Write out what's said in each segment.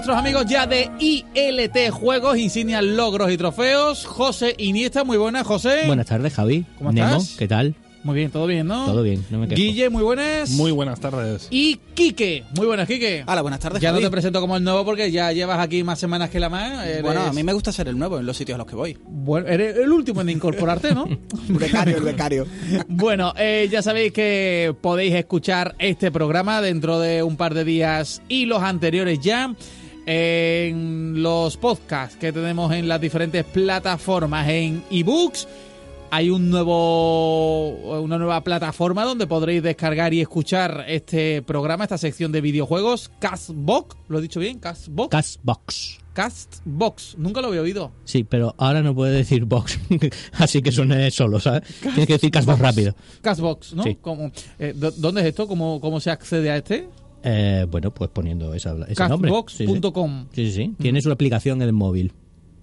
nuestros amigos ya de ILT Juegos, insignias, logros y trofeos. José Iniesta, muy buenas, José. Buenas tardes, Javi. ¿Cómo Nemo, estás? ¿qué tal? Muy bien, todo bien, ¿no? Todo bien, no me quejo. Guille, muy buenas. Muy buenas tardes. Y Quique, muy buenas, Quique. Hola, buenas tardes. Ya no te presento como el nuevo porque ya llevas aquí más semanas que la más. Eres- Bueno, a mí me gusta ser el nuevo en los sitios a los que voy. Bueno, eres el último en incorporarte, ¿no? Becario, el becario. Bueno, eh, ya sabéis que podéis escuchar este programa dentro de un par de días y los anteriores ya en los podcasts que tenemos en las diferentes plataformas en ebooks. Hay un nuevo, una nueva plataforma donde podréis descargar y escuchar este programa, esta sección de videojuegos, Castbox, ¿lo he dicho bien? Castbox. Castbox. Castbox, nunca lo había oído. Sí, pero ahora no puede decir box, así que suene solo, ¿sabes? Tienes que decir Castbox rápido. Castbox, ¿no? Sí. Como, eh, ¿dó- ¿Dónde es esto? ¿Cómo, ¿Cómo se accede a este? Eh, bueno, pues poniendo esa, ese nombre. Sí, sí. Castbox.com. Sí, sí, sí. Tiene su aplicación en el móvil.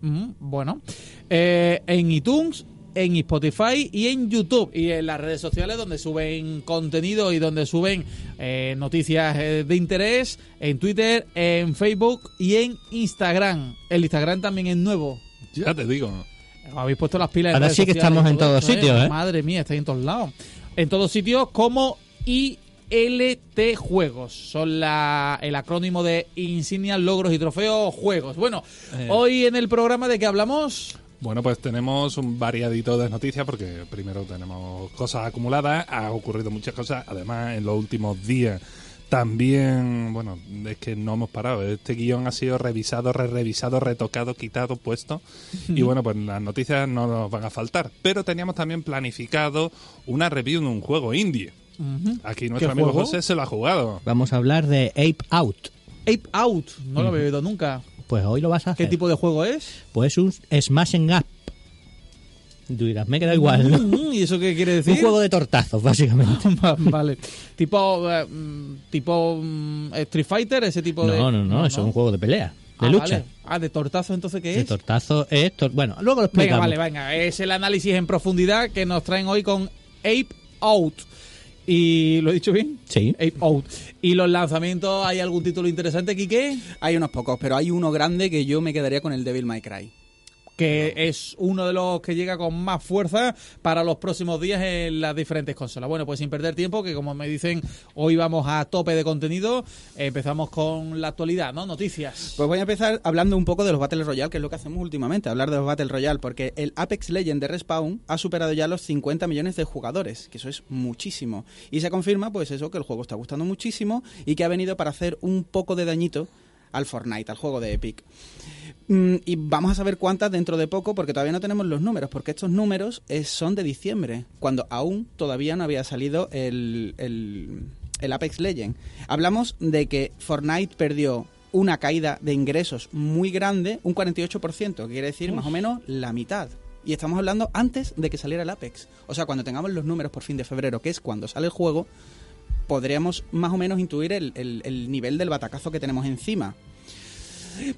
Mm, bueno, Eh, en iTunes, en Spotify y en YouTube y en las redes sociales donde suben contenido y donde suben eh, noticias de interés, en Twitter, en Facebook y en Instagram. El Instagram también es nuevo. Ya te digo. Habéis puesto las pilas. en Ahora redes sí que sociales estamos y en todo todos esto, sitios, ¿eh? Madre mía, estáis en todos lados. En todos sitios como ILT Juegos. Son la, el acrónimo de Insignias, Logros y Trofeos Juegos. Bueno, Eh. hoy en el programa de que hablamos... Bueno, pues tenemos un variadito de noticias porque primero tenemos cosas acumuladas, ha ocurrido muchas cosas, además en los últimos días también, bueno, es que no hemos parado, este guion ha sido revisado, re revisado, retocado, quitado, puesto y bueno, pues las noticias no nos van a faltar, pero teníamos también planificado una review de un juego indie. Aquí nuestro ¿Qué amigo juego? José se lo ha jugado. Vamos a hablar de Ape Out. Ape Out, no lo había oído nunca. Pues hoy lo vas a hacer. ¿Qué tipo de juego es? Pues un Smashing Up. Tú dirás, me queda igual, ¿no? Mm, ¿Y eso qué quiere decir? Un juego de tortazos, básicamente. vale. Tipo, eh, mm, tipo mm, Street Fighter, ese tipo de... No, no, no, eso es un juego de pelea, de Ah, lucha. vale. Ah, de tortazo, entonces, ¿qué De es? tortazo es... tor- Bueno, luego lo Venga, explicamos. vale, venga. Es el análisis en profundidad que nos traen hoy con Ape Out. Y ¿lo he dicho bien? Sí. Ape Out. ¿Y los lanzamientos hay algún título interesante, Quique? Hay unos pocos, pero hay uno grande que yo me quedaría con el Devil May Cry. Que es uno de los que llega con más fuerza para los próximos días en las diferentes consolas. Bueno, pues sin perder tiempo, que como me dicen, hoy vamos a tope de contenido. Empezamos con la actualidad, ¿no? Noticias. Pues voy a empezar hablando un poco de los Battle Royale, que es lo que hacemos últimamente, hablar de los Battle Royale, porque el Apex Legend de Respawn ha superado ya los 50 millones de jugadores, que eso es muchísimo. Y se confirma, pues eso, que el juego está gustando muchísimo y que ha venido para hacer un poco de dañito al Fortnite, al juego de Epic. Mm, y vamos a saber cuántas dentro de poco, porque todavía no tenemos los números, porque estos números eh, son de diciembre, cuando aún todavía no había salido el, el, el Apex Legend. Hablamos de que Fortnite perdió una caída de ingresos muy grande, un 48%, que quiere decir más o menos la mitad. Y estamos hablando antes de que saliera el Apex. O sea, cuando tengamos los números por fin de febrero, que es cuando sale el juego, podríamos más o menos intuir el, el- el nivel del batacazo que tenemos encima.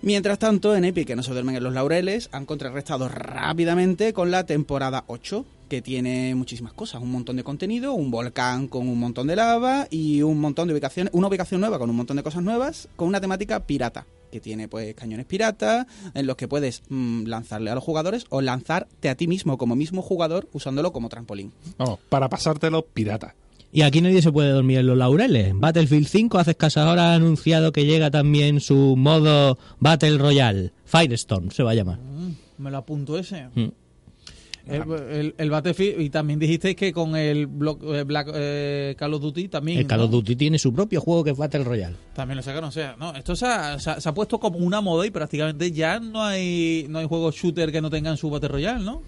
Mientras tanto, en Epic, que no se duermen en los laureles, han contrarrestado rápidamente con la temporada 8, que tiene muchísimas cosas, un montón de contenido, un volcán con un montón de lava y un montón de ubicaciones, una ubicación nueva con un montón de cosas nuevas, con una temática pirata, que tiene pues cañones pirata, en los que puedes mm, lanzarle a los jugadores o lanzarte a ti mismo como mismo jugador usándolo como trampolín. Vamos, para pasártelo pirata. Y aquí nadie se puede dormir en los laureles. Battlefield 5 hace escasas horas ha anunciado que llega también su modo Battle Royale. Firestorm se va a llamar. Mm, me lo apunto ese. Mm. El, el, el Battlefield, y también dijisteis que con el Block- eh, Black eh, Call of Duty también. El Call of ¿no? Duty tiene su propio juego que es Battle Royale. También lo sacaron, o sea, no, esto se ha, se ha- se ha puesto como una moda y prácticamente ya no hay no hay juegos shooter que no tengan su Battle Royale, ¿no?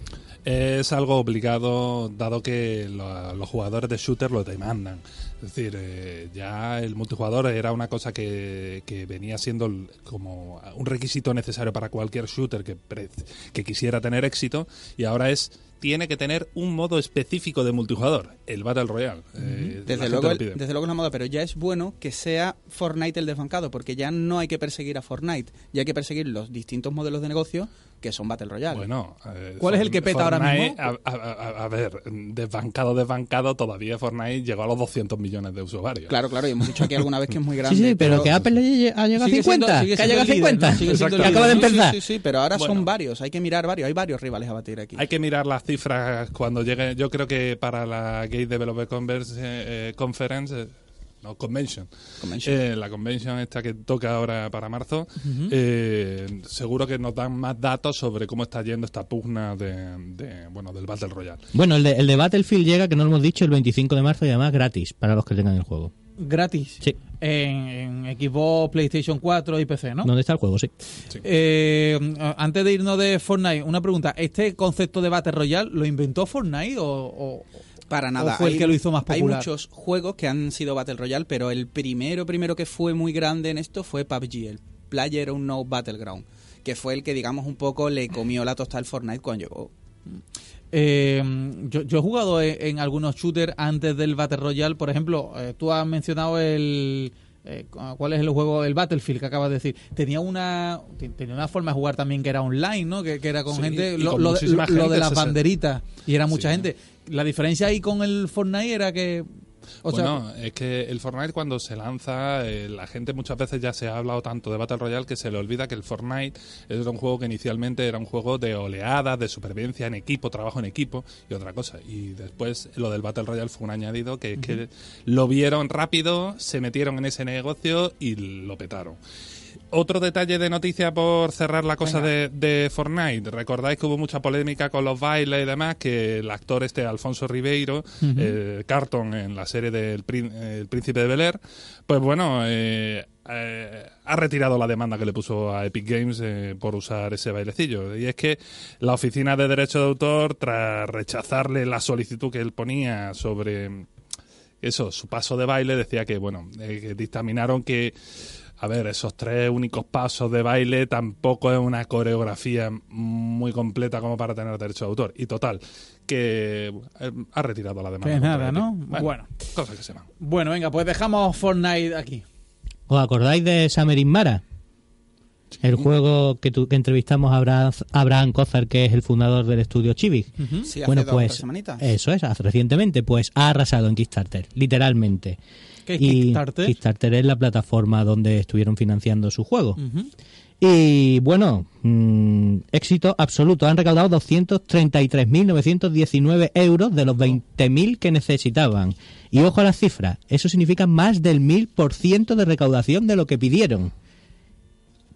Es algo obligado dado que lo- los jugadores de shooter lo demandan. Es decir, eh, ya el multijugador era una cosa que, que venía siendo como un requisito necesario para cualquier shooter que, pre- que quisiera tener éxito y ahora es tiene que tener un modo específico de multijugador, el Battle Royale. Eh, Desde luego, desde luego es la moda, pero ya es bueno que sea Fortnite el desbancado, porque ya no hay que perseguir a Fortnite, ya hay que perseguir los distintos modelos de negocio que son Battle Royale. Bueno, eh, ¿Cuál es el que peta ahora Fortnite, mismo? A, a- a- ver, desbancado, desbancado, todavía Fortnite llegó a los 200 millones de usuarios. Claro, claro, y hemos dicho aquí alguna vez que es muy grande. Sí, sí, pero, que Apple ha llegado a Sigue siendo- 50. sigue que ha siendo llegado a el líder, 50. ¿no? Sigue siendo el que acaba de empezar. Sí, sí, sí, pero ahora Bueno. son varios, hay que mirar varios, hay varios rivales a batir aquí. Hay que mirar las cifras cuando llegue. Yo creo que para la Game Developer Converse, eh, eh, Conference, eh, no, Convention, Convention. eh, la convention esta que toca ahora para marzo, eh, seguro que nos dan más datos sobre cómo está yendo esta pugna de, de, bueno, del Battle Royale. Bueno, el de, el de Battlefield llega, que no lo hemos dicho, el 25 de marzo y además gratis para los que tengan el juego. Gratis. Sí. En, en Xbox, PlayStation 4 y PC, ¿no? ¿Dónde está el juego? Sí. Eh, antes de irnos de Fortnite, una pregunta. ¿Este concepto de Battle Royale lo inventó Fortnite o, o- Para nada. o fue el Hay- que lo hizo más Hay popular? muchos juegos que han sido Battle Royale, pero el primero, primero que fue muy grande en esto fue PUBG, el Player Unknown Battleground, que fue el que, digamos, un poco le comió la tosta al Fortnite cuando llegó. Eh, yo, yo he jugado en, en algunos shooters antes del Battle Royale. Por ejemplo, eh, tú has mencionado el... eh, ¿Cuál es el juego? El Battlefield que acabas de decir. Tenía una te- tenía una forma de jugar también que era online, ¿no? Que, que era con Sí, gente... Lo, con lo de, lo las banderitas. Y era mucha Sí. gente. La diferencia ahí con el Fortnite era que... O sea, bueno, es que el Fortnite cuando se lanza, eh, la gente muchas veces ya se ha hablado tanto de Battle Royale que se le olvida que el Fortnite era un juego que inicialmente era un juego de oleadas, de supervivencia en equipo, trabajo en equipo y otra cosa. Y después lo del Battle Royale fue un añadido que, que lo vieron rápido, se metieron en ese negocio y lo petaron. Otro detalle de noticia por cerrar la cosa de, de Fortnite. Recordáis que hubo mucha polémica con los bailes y demás, que el actor este, Alfonso Ribeiro, eh, Carton en la serie del eh, El Príncipe de Bel Air, pues bueno, eh, eh, ha retirado la demanda que le puso a Epic Games eh, por usar ese bailecillo. Y es que la Oficina de Derecho de Autor, tras rechazarle la solicitud que él ponía sobre eso, su paso de baile, decía que, bueno, eh, que dictaminaron que, a ver, esos tres únicos pasos de baile tampoco es una coreografía muy completa como para tener derecho de autor. Y total, que eh, ha retirado la demanda. Pues nada. ¿no? Bueno. Cosas que se van. Bueno, venga, pues dejamos Fortnite aquí. ¿Os acordáis de Summer Mara? El juego que, tu- que entrevistamos a Abraham, Abraham Cozar, que es el fundador del estudio Chivik. Sí, hace bueno, dos o tres pues eso es, hace- recientemente, pues ha arrasado en Kickstarter, literalmente. ¿Qué es Y Kickstarter? Kickstarter es la plataforma donde estuvieron financiando su juego. Y bueno, mm, éxito absoluto. Han recaudado 233.919 euros de los 20.000 que necesitaban. Y ojo a las cifras, eso significa más del 1000% de recaudación de lo que pidieron.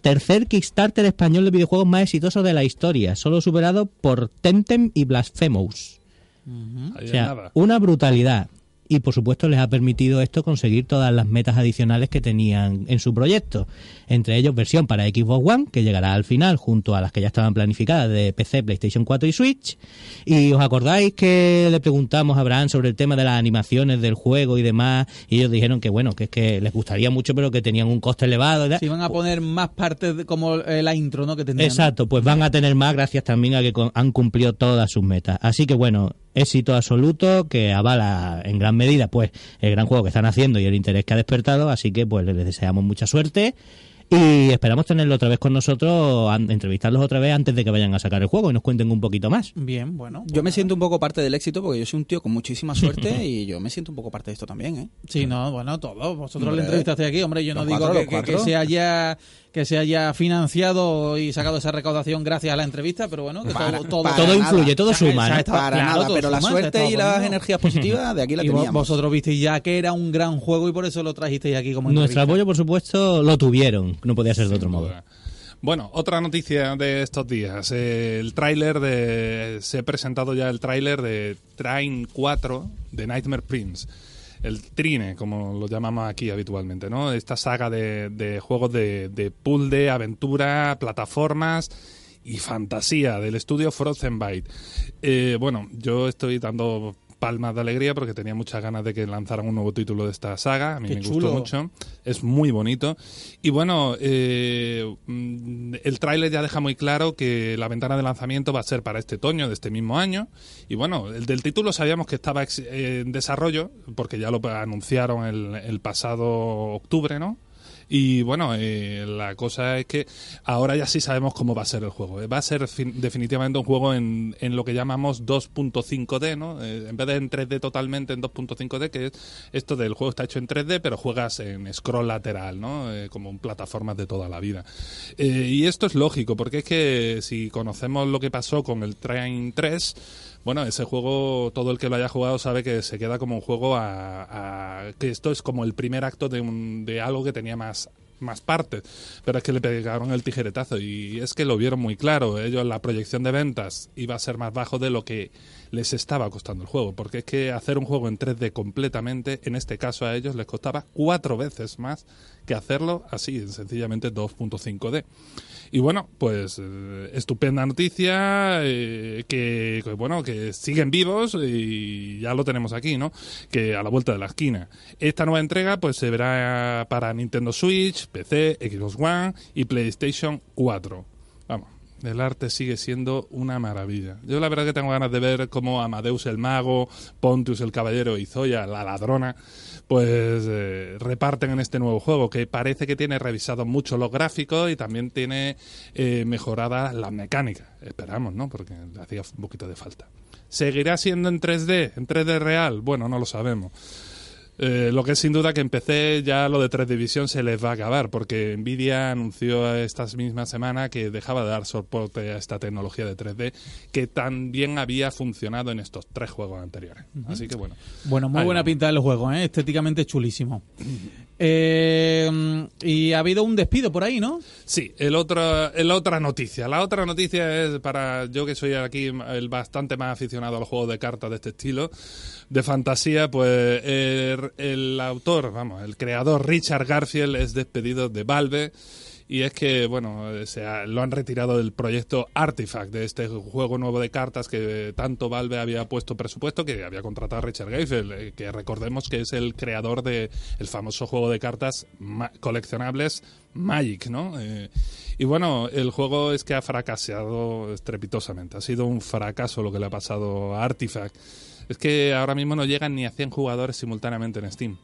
Tercer Kickstarter español de videojuegos más exitoso de la historia, solo superado por Temtem y Blasphemous. O sea, una brutalidad. Y por supuesto les ha permitido esto conseguir todas las metas adicionales que tenían en su proyecto. Entre ellos versión para Xbox One, que llegará al final junto a las que ya estaban planificadas de PC, PlayStation 4 y Switch. Y os acordáis que le preguntamos a Abraham sobre el tema de las animaciones del juego y demás. Y ellos dijeron que bueno, que es que les gustaría mucho, pero que tenían un coste elevado. Si van a poner más partes de- como eh, la intro, ¿no? Que tendrían. Exacto, pues van a tener más gracias también a que han cumplido todas sus metas. Así que bueno, éxito absoluto que avala en gran medida pues el gran juego que están haciendo y el interés que ha despertado, así que pues les deseamos mucha suerte y esperamos tenerlo otra vez con nosotros, entrevistarlos otra vez antes de que vayan a sacar el juego y nos cuenten un poquito más. Bien, bueno. Yo me siento un poco parte del éxito porque yo soy un tío con muchísima suerte y yo me siento un poco parte de esto también, ¿eh? Sí, no, bueno, todo. Vosotros Hombre, le entrevistaste aquí, hombre. Yo no digo cuatro, que, que- se haya que se haya financiado y sacado esa recaudación gracias a la entrevista, pero bueno, que Para- todo, todo, para todo influye, todo suma. ¿no? estado- Para claro, nada, pero la suerte y las energías positivas de aquí la Y teníamos. vosotros visteis ya que era un gran juego y por eso lo trajisteis aquí como Nuestro apoyo, por supuesto, lo tuvieron, no podía ser de otro modo. Bueno, otra noticia de estos días. Eh, el tráiler de... Se ha presentado ya el tráiler de Train 4 de Nightmare Prince. El Trine, como lo llamamos aquí habitualmente, ¿no? Esta saga de, de juegos de, de puzzle, aventura, plataformas y fantasía del estudio Frozen Byte. Eh, bueno, yo estoy dando palmas de alegría porque tenía muchas ganas de que lanzaran un nuevo título de esta saga. A mí Qué me chulo. gustó mucho. Es muy bonito. Y bueno, eh, mm, el tráiler ya deja muy claro que la ventana de lanzamiento va a ser para este otoño de este mismo año. Y bueno, el del título sabíamos que estaba en desarrollo porque ya lo anunciaron el, el pasado octubre, ¿no? Y bueno, eh, la cosa es que ahora ya sí sabemos cómo va a ser el juego. Eh, Va a ser fin- definitivamente un juego en, en lo que llamamos 2.5D, ¿no? Eh, en vez de en 3D totalmente, en 2.5D, que es esto del juego está hecho en 3D, pero juegas en scroll lateral, ¿no? Eh, como en plataformas de toda la vida. Y esto es lógico, porque es que si conocemos lo que pasó con el Train 3, bueno, ese juego, todo el que lo haya jugado sabe que se queda como un juego a, que esto es como el primer acto de, un- de algo que tenía más más partes, pero es que le pegaron el tijeretazo y es que lo vieron muy claro. Ellos la proyección de ventas iba a ser más bajo de lo que les estaba costando el juego, porque es que hacer un juego en 3D completamente, en este caso a ellos les costaba cuatro veces más que hacerlo así, sencillamente 2.5D. Y bueno, pues eh, estupenda noticia, eh, que, que, bueno, que siguen vivos y ya lo tenemos aquí, ¿no? Que a la vuelta de la esquina. Esta nueva entrega pues se verá para Nintendo Switch, PC, Xbox One y PlayStation 4. Vamos, el arte sigue siendo una maravilla. Yo la verdad que tengo ganas de ver cómo Amadeus el mago, Pontius el caballero y Zoya la ladrona pues eh, reparten en este nuevo juego que parece que tiene revisado mucho los gráficos y también tiene eh, mejorada la mecánica. Esperamos, ¿no? Porque le hacía un poquito de falta. ¿Seguirá siendo en 3D? ¿En 3D real? Bueno, no lo sabemos. Eh, lo que es sin duda que en PC ya lo de 3 Division se les va a acabar, porque Nvidia anunció esta misma semana que dejaba de dar soporte a esta tecnología de 3D que también había funcionado en estos tres juegos anteriores. Así que bueno. Bueno, muy buena vamos. pinta del juego, ¿eh? estéticamente chulísimo. Eh, y ha habido un despido por ahí, ¿no? Sí, el otro, el otra noticia. La otra noticia es para yo que soy aquí el bastante más aficionado a los juegos de cartas de este estilo, de fantasía, pues el, el autor, vamos, el creador Richard Garfield es despedido de Valve. Y es que, bueno, eh, se ha- lo han retirado del proyecto Artifact, de este juego nuevo de cartas que tanto Valve había puesto presupuesto, que había contratado a Richard Garfield, eh, que recordemos que es el creador del el famoso juego de cartas coleccionables Magic, ¿no? Eh, y bueno, el juego es que ha fracasado estrepitosamente. Ha sido un fracaso lo que le ha pasado a Artifact. Es que ahora mismo no llegan ni a 100 jugadores simultáneamente en Steam.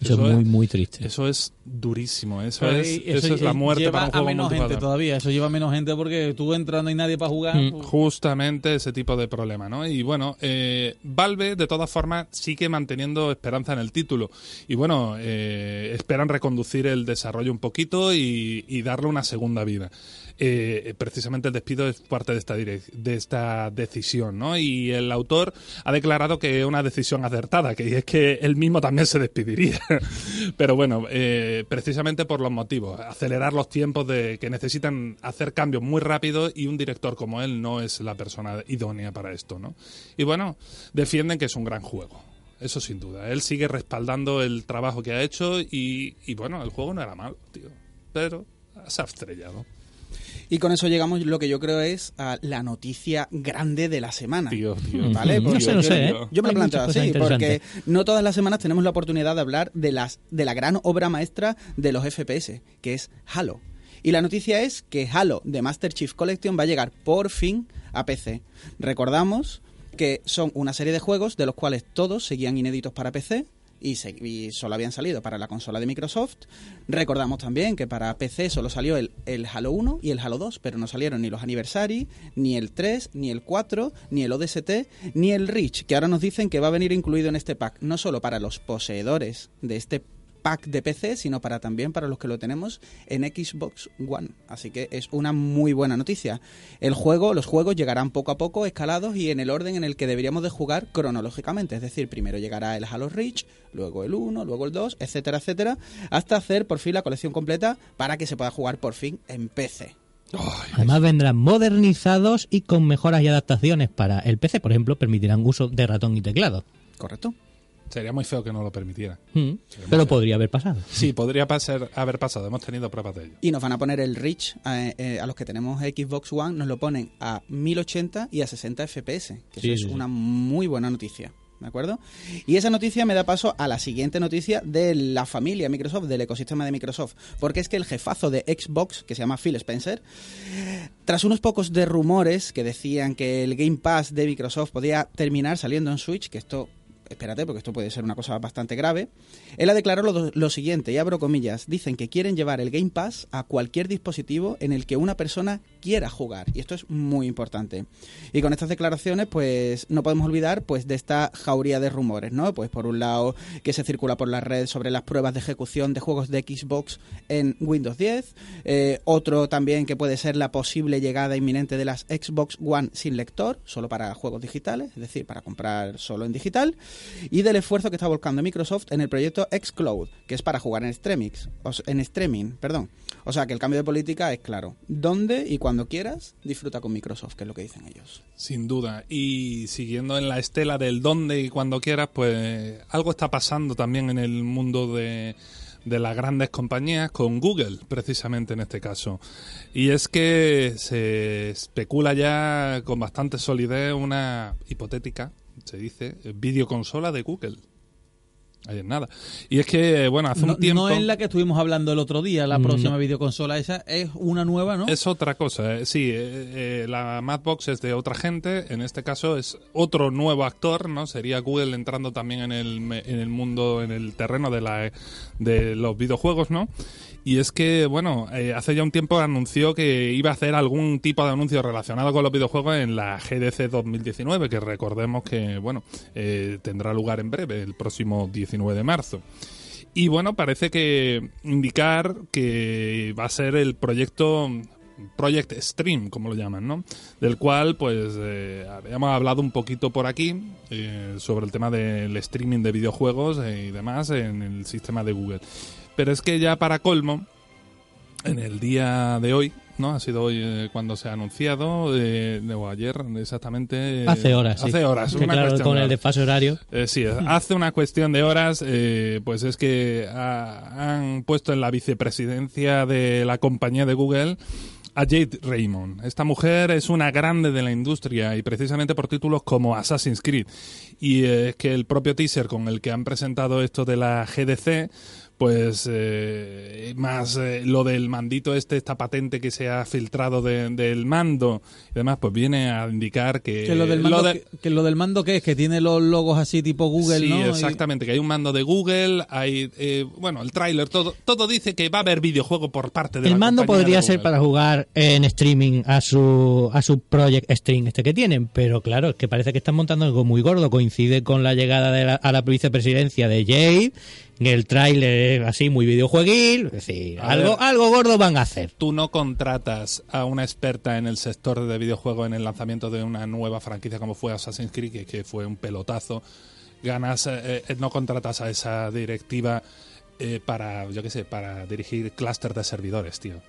Eso, Eso es muy, muy triste. Eso es durísimo. Eso, es, eso es la muerte lleva para un a juego menos gente todavía. Eso lleva menos gente porque tú entras, no hay nadie para jugar. Mm. pues- Justamente ese tipo de problema, ¿no? Y bueno, eh, Valve de todas formas sigue manteniendo esperanza en el título. Y bueno, eh, esperan reconducir el desarrollo un poquito y, y darle una segunda vida. Eh, precisamente el despido es parte de esta, de esta decisión, ¿no? Y el autor ha declarado que es una decisión acertada, que es que él mismo también se despediría. Pero bueno, eh, precisamente por los motivos, acelerar los tiempos de que necesitan hacer cambios muy rápido y un director como él no es la persona idónea para esto, ¿no? Y bueno, defienden que es un gran juego. Eso sin duda. Él sigue respaldando el trabajo que ha hecho y, y bueno, el juego no era malo, tío. Pero se ha estrellado. Y con eso llegamos lo que yo creo es a la noticia grande de la semana. Tío, tío. ¿Vale? No Porque sé, no yo, sé, ¿eh? yo me lo planteo así, porque no todas las semanas tenemos la oportunidad de hablar de, las, de la gran obra maestra de los FPS, que es Halo. Y la noticia es que Halo de Master Chief Collection va a llegar por fin a PC. Recordamos que son una serie de juegos de los cuales todos seguían inéditos para PC y, solo habían salido para la consola de Microsoft. Recordamos también que para PC solo salió el, el Halo 1 y el Halo 2, pero no salieron ni los Anniversary, ni el 3, ni el 4, ni el ODST, ni el Reach, que ahora nos dicen que va a venir incluido en este pack, no solo para los poseedores de este pack de PC, sino para también para los que lo tenemos en Xbox One. Así que es una muy buena noticia. El juego, los juegos llegarán poco a poco, escalados y en el orden en el que deberíamos de jugar cronológicamente. Es decir, primero llegará el Halo Reach, luego el 1, luego el 2, etcétera, etcétera, hasta hacer por fin la colección completa para que se pueda jugar por fin en PC. Además vendrán modernizados y con mejoras y adaptaciones para el PC, por ejemplo, permitirán uso de ratón y teclado. ¿Correcto? Sería muy feo que no lo permitiera. Mm, Pero podría haber pasado. Sí, podría pasar, haber pasado. Hemos tenido pruebas de ello. Y nos van a poner el Reach eh, eh, a los que tenemos Xbox One, nos lo ponen a 1080 y a 60 FPS, que Sí, eso es sí. una muy buena noticia. ¿De acuerdo? Y esa noticia me da paso a la siguiente noticia de la familia Microsoft, del ecosistema de Microsoft. Porque es que el jefazo de Xbox, que se llama Phil Spencer, tras unos pocos de rumores que decían que el Game Pass de Microsoft podía terminar saliendo en Switch, que esto espérate, porque esto puede ser una cosa bastante grave, él ha declarado lo, lo siguiente, y abro comillas, dicen que quieren llevar el Game Pass a cualquier dispositivo en el que una persona quiera jugar, y esto es muy importante. Y con estas declaraciones, pues no podemos olvidar pues de esta jauría de rumores, ¿no? Pues por un lado que se circula por la red sobre las pruebas de ejecución de juegos de Xbox en Windows 10, eh, otro también que puede ser la posible llegada inminente de las Xbox One sin lector, solo para juegos digitales, es decir, para comprar solo en digital, y del esfuerzo que está volcando Microsoft en el proyecto Xcloud, que es para jugar en en streaming, perdón. O sea que el cambio de política es claro. Donde y cuando quieras, disfruta con Microsoft, que es lo que dicen ellos. Sin duda. Y siguiendo en la estela del dónde y cuando quieras, pues algo está pasando también en el mundo de, de las grandes compañías con Google, precisamente en este caso. Y es que se especula ya con bastante solidez una hipotética, se dice, videoconsola de Google. Ahí es nada. Y es que, bueno, hace No, un tiempo... no es la que estuvimos hablando el otro día, la próxima videoconsola esa, es una nueva, ¿no? Es otra cosa, eh. sí, eh, eh, la Madbox es de otra gente, en este caso es otro nuevo actor, ¿no? Sería Google entrando también en el, en el mundo, en el terreno de, la, de los videojuegos, ¿no? Y es que, bueno, eh, hace ya un tiempo anunció que iba a hacer algún tipo de anuncio relacionado con los videojuegos en la GDC 2019, que recordemos que, bueno, eh, tendrá lugar en breve, el próximo 19 de marzo. Y bueno, parece que indicar que va a ser el proyecto Project Stream, como lo llaman, ¿no? Del cual, pues, eh, habíamos hablado un poquito por aquí sobre el tema del streaming de videojuegos y demás en el sistema de Google. Pero es que ya para colmo, en el día de hoy, ¿no? Ha sido hoy eh, cuando se ha anunciado, eh, o ayer exactamente. eh, Hace horas, sí. Hace horas. Una claro, cuestión con de el desfase horario. Eh, sí, hace una cuestión de horas, pues es que ha- han puesto en la vicepresidencia de la compañía de Google a Jade Raymond. Esta mujer es una grande de la industria y precisamente por títulos como Assassin's Creed. Y es que el propio teaser con el que han presentado esto de la GDC, pues eh, más eh, lo del mandito este, esta patente que se ha filtrado de- del mando y demás, pues viene a indicar que... que lo del mando, lo de- que, que lo del mando que es, que tiene los logos así tipo Google, sí, ¿no? Y- exactamente, que hay un mando de Google, hay, eh, bueno, el tráiler, todo, todo dice que va a haber videojuego por parte de El la mando podría de ser para jugar en streaming a su a su Project Stream este que tienen, pero claro, es que parece que están montando algo muy gordo. Coincide con la llegada de la- a la vicepresidencia de Jade, el tráiler es así muy videojueguil, es decir, A algo, ver. algo gordo van a hacer. Tú no contratas a una experta en el sector de videojuegos en el lanzamiento de una nueva franquicia como fue Assassin's Creed, que, que fue un pelotazo. Ganas, eh, eh, no contratas a esa directiva eh, para, yo qué sé, para dirigir clúster de servidores, tío.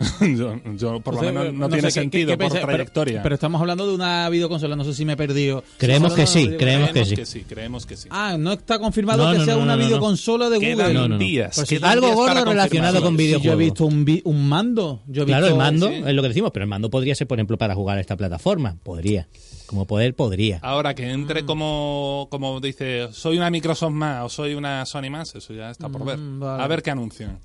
yo, yo, por lo menos, no, tiene ¿qué- sentido qué por trayectoria. Pero, estamos hablando de una videoconsola, no sé si me he perdido. Creemos que sí, creemos que sí. que sí, creemos que sí. Ah, no está confirmado No, que no, sea no, una no, no. videoconsola de Google. No, no, no. días. Pues quedan algo días gordo para relacionado con Si yo he videojuegos. visto un, vi- un mando. Yo he Claro, el visto- mando sí. es lo que decimos, pero el mando podría ser, por ejemplo, para jugar a esta plataforma. Podría. Como poder, podría. Ahora que Mm. entre como, como dice, soy una Microsoft más o soy una Sony más, eso ya está por ver. Mm, vale. A ver qué anuncian.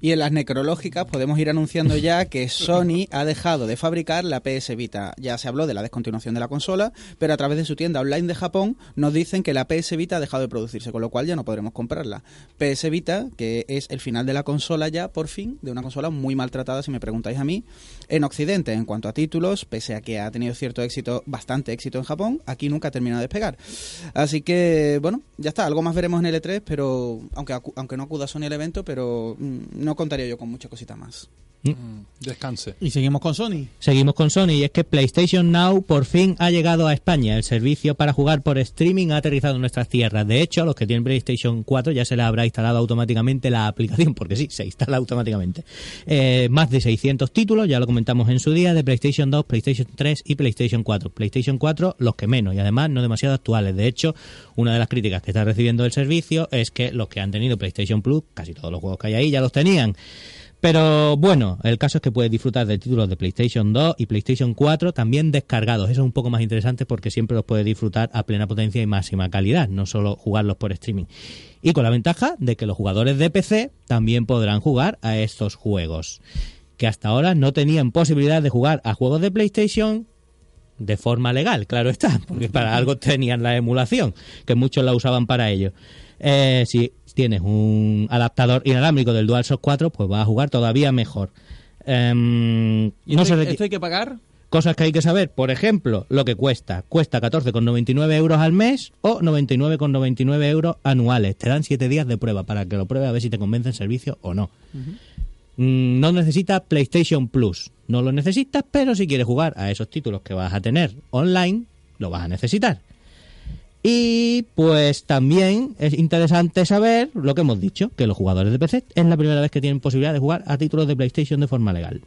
Y en las necrológicas podemos ir anunciando ya que Sony ha dejado de fabricar la PS Vita. Ya se habló de la descontinuación de la consola, pero a través de su tienda online de Japón nos dicen que la PS Vita ha dejado de producirse, con lo cual ya no podremos comprarla. PS Vita, que es el final de la consola ya, por fin, de una consola muy maltratada, si me preguntáis a mí, en Occidente. En cuanto a títulos, pese a que ha tenido cierto éxito, bastante éxito en Japón, aquí nunca ha terminado de despegar. Así que, bueno, ya está. Algo más veremos en L3, pero aunque, aunque no acuda Sony al evento, pero mm, no contaría yo con mucha cosita más. Mm, Descanse. Y seguimos con Sony. Seguimos con Sony y es que PlayStation Now por fin ha llegado a España. El servicio para jugar por streaming ha aterrizado en nuestras tierras. De hecho, a los que tienen PlayStation 4 ya se les habrá instalado automáticamente la aplicación, porque sí, se instala automáticamente. Eh, más de 600 títulos, ya lo comentamos en su día, de PlayStation 2, PlayStation 3 y PlayStation 4. PlayStation 4 los que menos y además no demasiado actuales. De hecho, una de las críticas que está recibiendo el servicio es que los que han tenido PlayStation Plus, casi todos los juegos que hay ahí ya los tenían. Pero bueno, el caso es que puedes disfrutar de títulos de PlayStation 2 y PlayStation 4 también descargados. Eso es un poco más interesante porque siempre los puedes disfrutar a plena potencia y máxima calidad, no solo jugarlos por streaming. Y con la ventaja de que los jugadores de PC también podrán jugar a estos juegos, que hasta ahora no tenían posibilidad de jugar a juegos de PlayStation de forma legal, claro está, porque para algo tenían la emulación, que muchos la usaban para ello. Eh, si tienes un adaptador inalámbrico del DualShock 4, pues vas a jugar todavía mejor. Em, ¿Y no se esto hay que pagar? Cosas que hay que saber, por ejemplo, lo que cuesta. Cuesta 14,99 euros al mes o 99,99 euros anuales. Te dan 7 días de prueba para que lo pruebes a ver si te convence el servicio o no. Mm, No necesitas PlayStation Plus. No lo necesitas, pero si quieres jugar a esos títulos que vas a tener online, lo vas a necesitar. Y pues también es interesante saber lo que hemos dicho, que los jugadores de PC es la primera vez que tienen posibilidad de jugar a títulos de PlayStation de forma legal.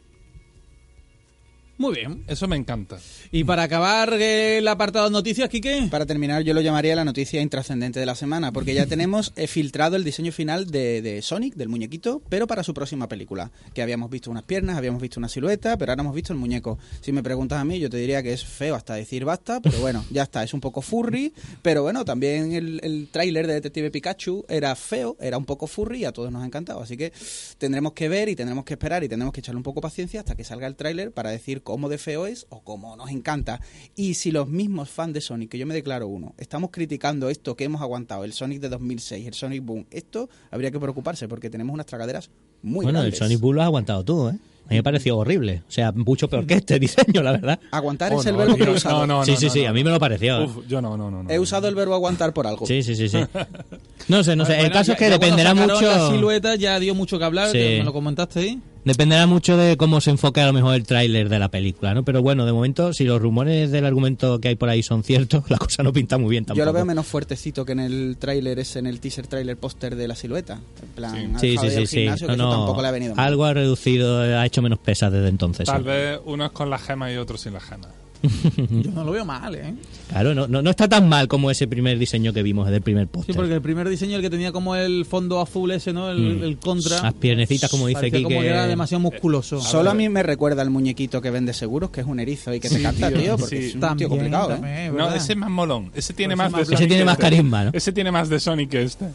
Muy bien. Eso me encanta. Y para acabar eh, el apartado de noticias, Quique. Para terminar, yo lo llamaría la noticia intrascendente de la semana, porque ya tenemos eh, filtrado el diseño final de, de Sonic, del muñequito, pero para su próxima película. Que habíamos visto unas piernas, habíamos visto una silueta, pero ahora hemos visto el muñeco. Si me preguntas a mí, yo te diría que es feo hasta decir basta, pero bueno, ya está, es un poco furry, pero bueno, también el, el tráiler de Detective Pikachu era feo, era un poco furry y a todos nos ha encantado. Así que tendremos que ver y tendremos que esperar y tendremos que echarle un poco paciencia hasta que salga el tráiler para decir cómo de feo es o cómo nos encanta. Y si los mismos fans de Sonic, que yo me declaro uno, estamos criticando esto que hemos aguantado, el Sonic de 2006, el Sonic Boom, esto habría que preocuparse porque tenemos unas tragaderas muy bueno, grandes. el Sonic Bull lo has aguantado tú, ¿eh? A mí me pareció horrible. O sea, mucho peor que este diseño, la verdad. Aguantar Oh, es el no, verbo que he usado. no, no, sí, no, sí, sí, no. a mí me lo pareció. Uf, yo no, no, no. no. He usado el verbo aguantar por algo. Sí, sí, sí, sí. No sé, no sé. el caso ya- es que dependerá mucho. La silueta ya dio mucho que hablar, Sí. que me lo comentaste ahí. Dependerá mucho de cómo se enfoque a lo mejor el tráiler de la película, ¿no? Pero bueno, de momento, si los rumores del argumento que hay por ahí son ciertos, la cosa no pinta muy bien tampoco. Yo lo veo menos fuertecito que en el tráiler ese, en el teaser tráiler póster de la silueta. En plan, ha Sí, sí, sí, sí. gimnasio, que No, tampoco le ha venido mal. Algo ha reducido, ha hecho menos pesas desde entonces. Tal sí. vez unos con la gema y otros sin la gema. Yo no lo veo mal, ¿eh? Claro, no, no, no está tan mal como ese primer diseño que vimos del primer Sí, póster. porque el primer diseño, el que tenía como el fondo azul ese, ¿no? El, Mm. el contra. Las piernecitas, como dice parecía como que era demasiado musculoso. Solo a mí me recuerda al muñequito que vende seguros, que es un erizo y que te Sí, canta, tío, tío, porque sí. es un También, tío complicado, ¿eh? No, ese es más molón. Ese tiene Pues más de ese Sonic. Ese tiene más este. carisma, ¿no? Ese tiene más de Sonic que este.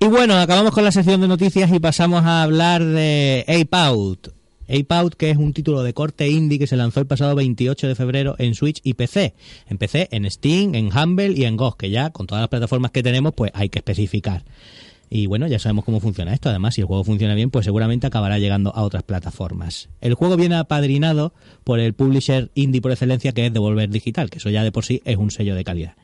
Y bueno, acabamos con la sección de noticias y pasamos a hablar de Ape Out. Ape Out, que es un título de corte indie que se lanzó el pasado 28 de febrero en Switch y PC. En PC, en Steam, en Humble y en GOG, que ya con todas las plataformas que tenemos, pues hay que especificar. Y bueno, ya sabemos cómo funciona esto. Además, si el juego funciona bien, pues seguramente acabará llegando a otras plataformas. El juego viene apadrinado por el publisher indie por excelencia, que es Devolver Digital, que eso ya de por sí es un sello de calidad.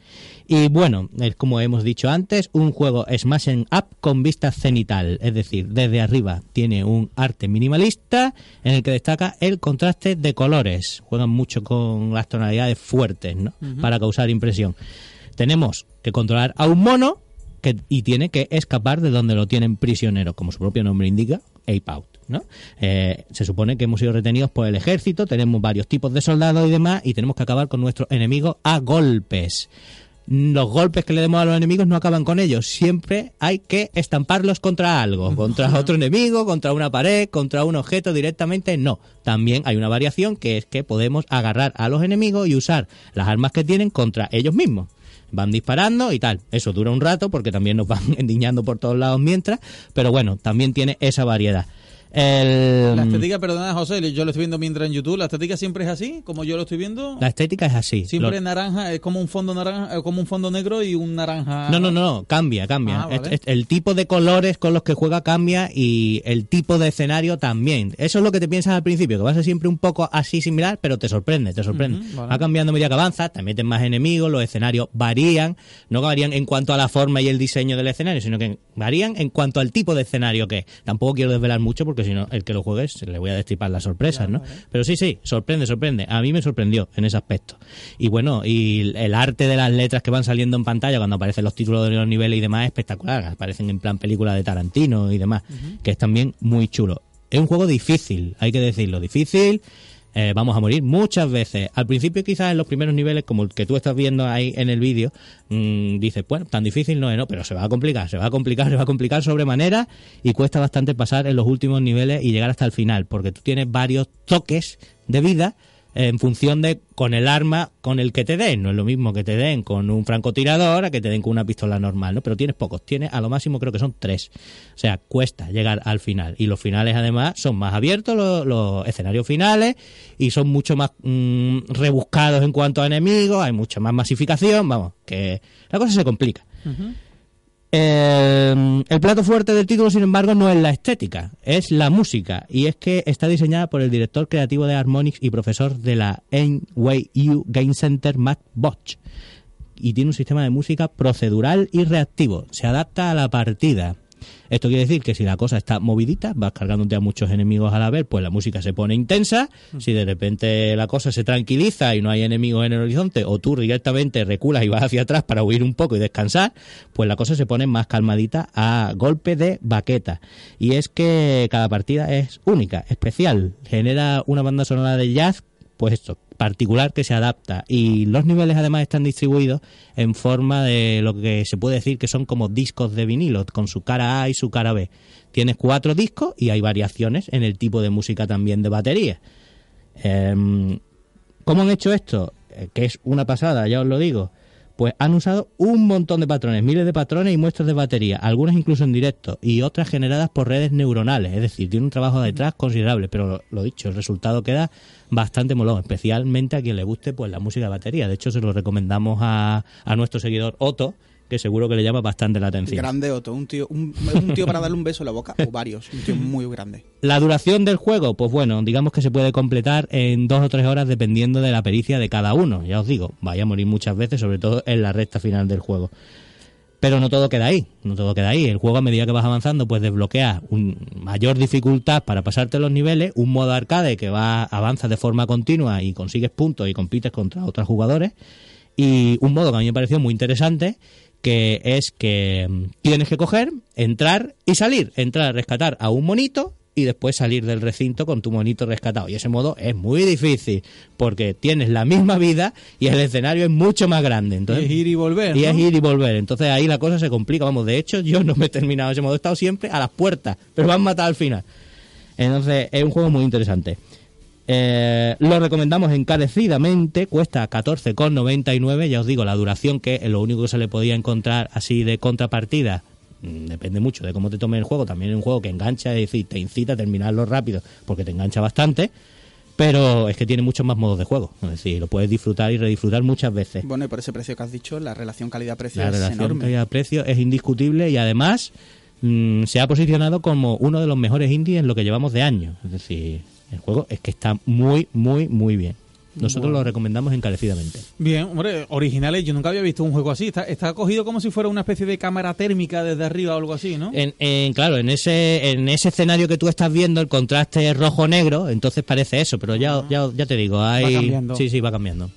Y bueno, es como hemos dicho antes, un juego Smash Up con vista cenital, es decir, desde arriba tiene un arte minimalista en el que destaca el contraste de colores. Juegan mucho con las tonalidades fuertes, ¿no? Para causar impresión. Tenemos que controlar a un mono que, y tiene que escapar de donde lo tienen prisionero, como su propio nombre indica, Ape Out. ¿no? Eh, se supone que hemos sido retenidos por el ejército, tenemos varios tipos de soldados y demás, y tenemos que acabar con nuestros enemigos a golpes. Los golpes que le demos a los enemigos no acaban con ellos, siempre hay que estamparlos contra algo, contra otro enemigo, contra una pared, contra un objeto directamente, no. También hay una variación que es que podemos agarrar a los enemigos y usar las armas que tienen contra ellos mismos van disparando y tal. Eso dura un rato porque también nos van endiñando por todos lados mientras, pero bueno, también tiene esa variedad. El- La estética, perdona José, yo lo estoy viendo mientras en YouTube, la estética siempre es así, como yo lo estoy viendo. la estética es así. Siempre Lo- es naranja, es como un fondo naranja, eh, como un fondo negro y un naranja. No, no, no, no, cambia, cambia. Ah, vale. Es- es- el tipo de colores con los que juega cambia y el tipo de escenario también. Eso es lo que te piensas al principio, que va a ser siempre un poco así similar, pero te sorprende, te sorprende. Vale. Va cambiando a medida que avanzas, te meten más enemigos, los escenarios varían, no varían en cuanto a la forma y el diseño del escenario, sino que varían en cuanto al tipo de escenario que es. Tampoco quiero desvelar mucho porque si no, el que lo juegue se le voy a destripar las sorpresas, ¿no? Pero sí, sí, sorprende, sorprende. A mí me sorprendió en ese aspecto. Y bueno, y el arte de las letras que van saliendo en pantalla cuando aparecen los títulos de los niveles y demás es espectacular. Aparecen en plan película de Tarantino y demás, que es también muy chulo. Es un juego difícil, hay que decirlo, difícil. Eh, vamos a morir muchas veces. Al principio quizás en los primeros niveles, como el que tú estás viendo ahí en el vídeo, mm, dices, bueno, tan difícil no es, no, pero se va a complicar, se va a complicar, se va a complicar sobremanera y cuesta bastante pasar en los últimos niveles y llegar hasta el final, porque tú tienes varios toques de vida en función de con el arma con el que te den. No es lo mismo que te den con un francotirador a que te den con una pistola normal, ¿no? Pero tienes pocos. Tienes a lo máximo creo que son tres. O sea, cuesta llegar al final. Y los finales además son más abiertos, los, escenarios finales, y son mucho más mm, rebuscados en cuanto a enemigos, hay mucha más masificación, vamos, que la cosa se complica. Eh, el plato fuerte del título, sin embargo, no es la estética, es la música. Y es que está diseñada por el director creativo de Harmonix y profesor de la NYU Game Center, Matt Botch. Y tiene un sistema de música procedural y reactivo. Se adapta a la partida. Esto quiere decir que si la cosa está movidita, vas cargándote a muchos enemigos a la vez, pues la música se pone intensa. Si de repente la cosa se tranquiliza y no hay enemigos en el horizonte, o tú directamente reculas y vas hacia atrás para huir un poco y descansar, pues la cosa se pone más calmadita a golpe de baqueta. Y es que cada partida es única, especial, genera una banda sonora de jazz, pues esto, particular que se adapta y los niveles además están distribuidos en forma de lo que se puede decir que son como discos de vinilo con su cara A y su cara B. Tienes cuatro discos y hay variaciones en el tipo de música también de batería. Em, ¿Cómo han hecho esto? Eh, que es una pasada, ya os lo digo. Pues han usado un montón de patrones, miles de patrones y muestras de batería, algunas incluso en directo y otras generadas por redes neuronales. Es decir, tiene un trabajo detrás considerable, pero lo, dicho, el resultado queda bastante molón, especialmente a quien le guste pues la música de batería. De hecho, se lo recomendamos a, a nuestro seguidor Otto, que seguro que le llama bastante la atención. Grande Otto, un tío, un, un tío para darle un beso en la boca, o varios, un tío muy grande. La duración del juego, pues bueno, digamos que se puede completar en dos o tres horas dependiendo de la pericia de cada uno. Ya os digo, vaya a morir muchas veces, sobre todo en la recta final del juego. Pero no todo queda ahí, no todo queda ahí. El juego a medida que vas avanzando, pues desbloquea un mayor dificultad para pasarte los niveles, un modo arcade que va avanza de forma continua y consigues puntos y compites contra otros jugadores y un modo que a mí me pareció muy interesante que es que mm, tienes que coger, entrar y salir, entrar a rescatar a un monito y después salir del recinto con tu monito rescatado. Y ese modo es muy difícil porque tienes la misma vida y el escenario es mucho más grande. Entonces, es ir y volver. y ¿no? es ir y volver. Entonces ahí la cosa se complica. Vamos, de hecho yo no me he terminado ese modo. He estado siempre a las puertas, pero me han matado al final. Entonces es un juego muy interesante. Eh, lo recomendamos encarecidamente, cuesta 14,99. Ya os digo, la duración que es lo único que se le podía encontrar así de contrapartida. mm, Depende mucho de cómo te tome el juego. También es un juego que engancha, es decir, te incita a terminarlo rápido porque te engancha bastante. Pero es que tiene muchos más modos de juego. Es decir, lo puedes disfrutar y redisfrutar muchas veces. Bueno, y por ese precio que has dicho, la relación calidad-precio La es relación enorme. calidad-precio es indiscutible y además mm, se ha posicionado como uno de los mejores indies en lo que llevamos de año. Es decir, el juego es que está muy, muy, muy bien. Nosotros lo recomendamos encarecidamente. Bien, hombre, originales. Yo nunca había visto un juego así. Está, está cogido como si fuera una especie de cámara térmica desde arriba o algo así, ¿no? En, en- claro, en ese, en ese escenario que tú estás viendo, el contraste es rojo-negro, entonces parece eso, pero ya, ya, ya te digo, hay... cambiando. Sí, sí, va cambiando.